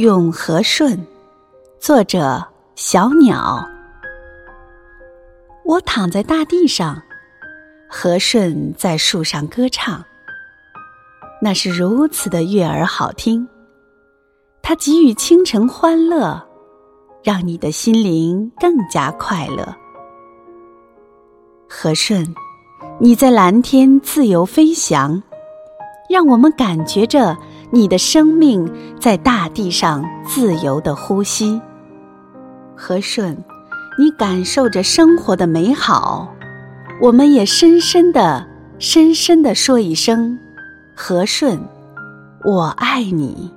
咏和顺，作者小鸟。我躺在大地上，和顺在树上歌唱，那是如此的悦耳好听。它给予清晨欢乐，让你的心灵更加快乐。和顺，你在蓝天自由飞翔，让我们感觉着你的生命在大地上自由的呼吸。和顺，你感受着生活的美好，我们也深深的、深深的说一声：和顺，我爱你。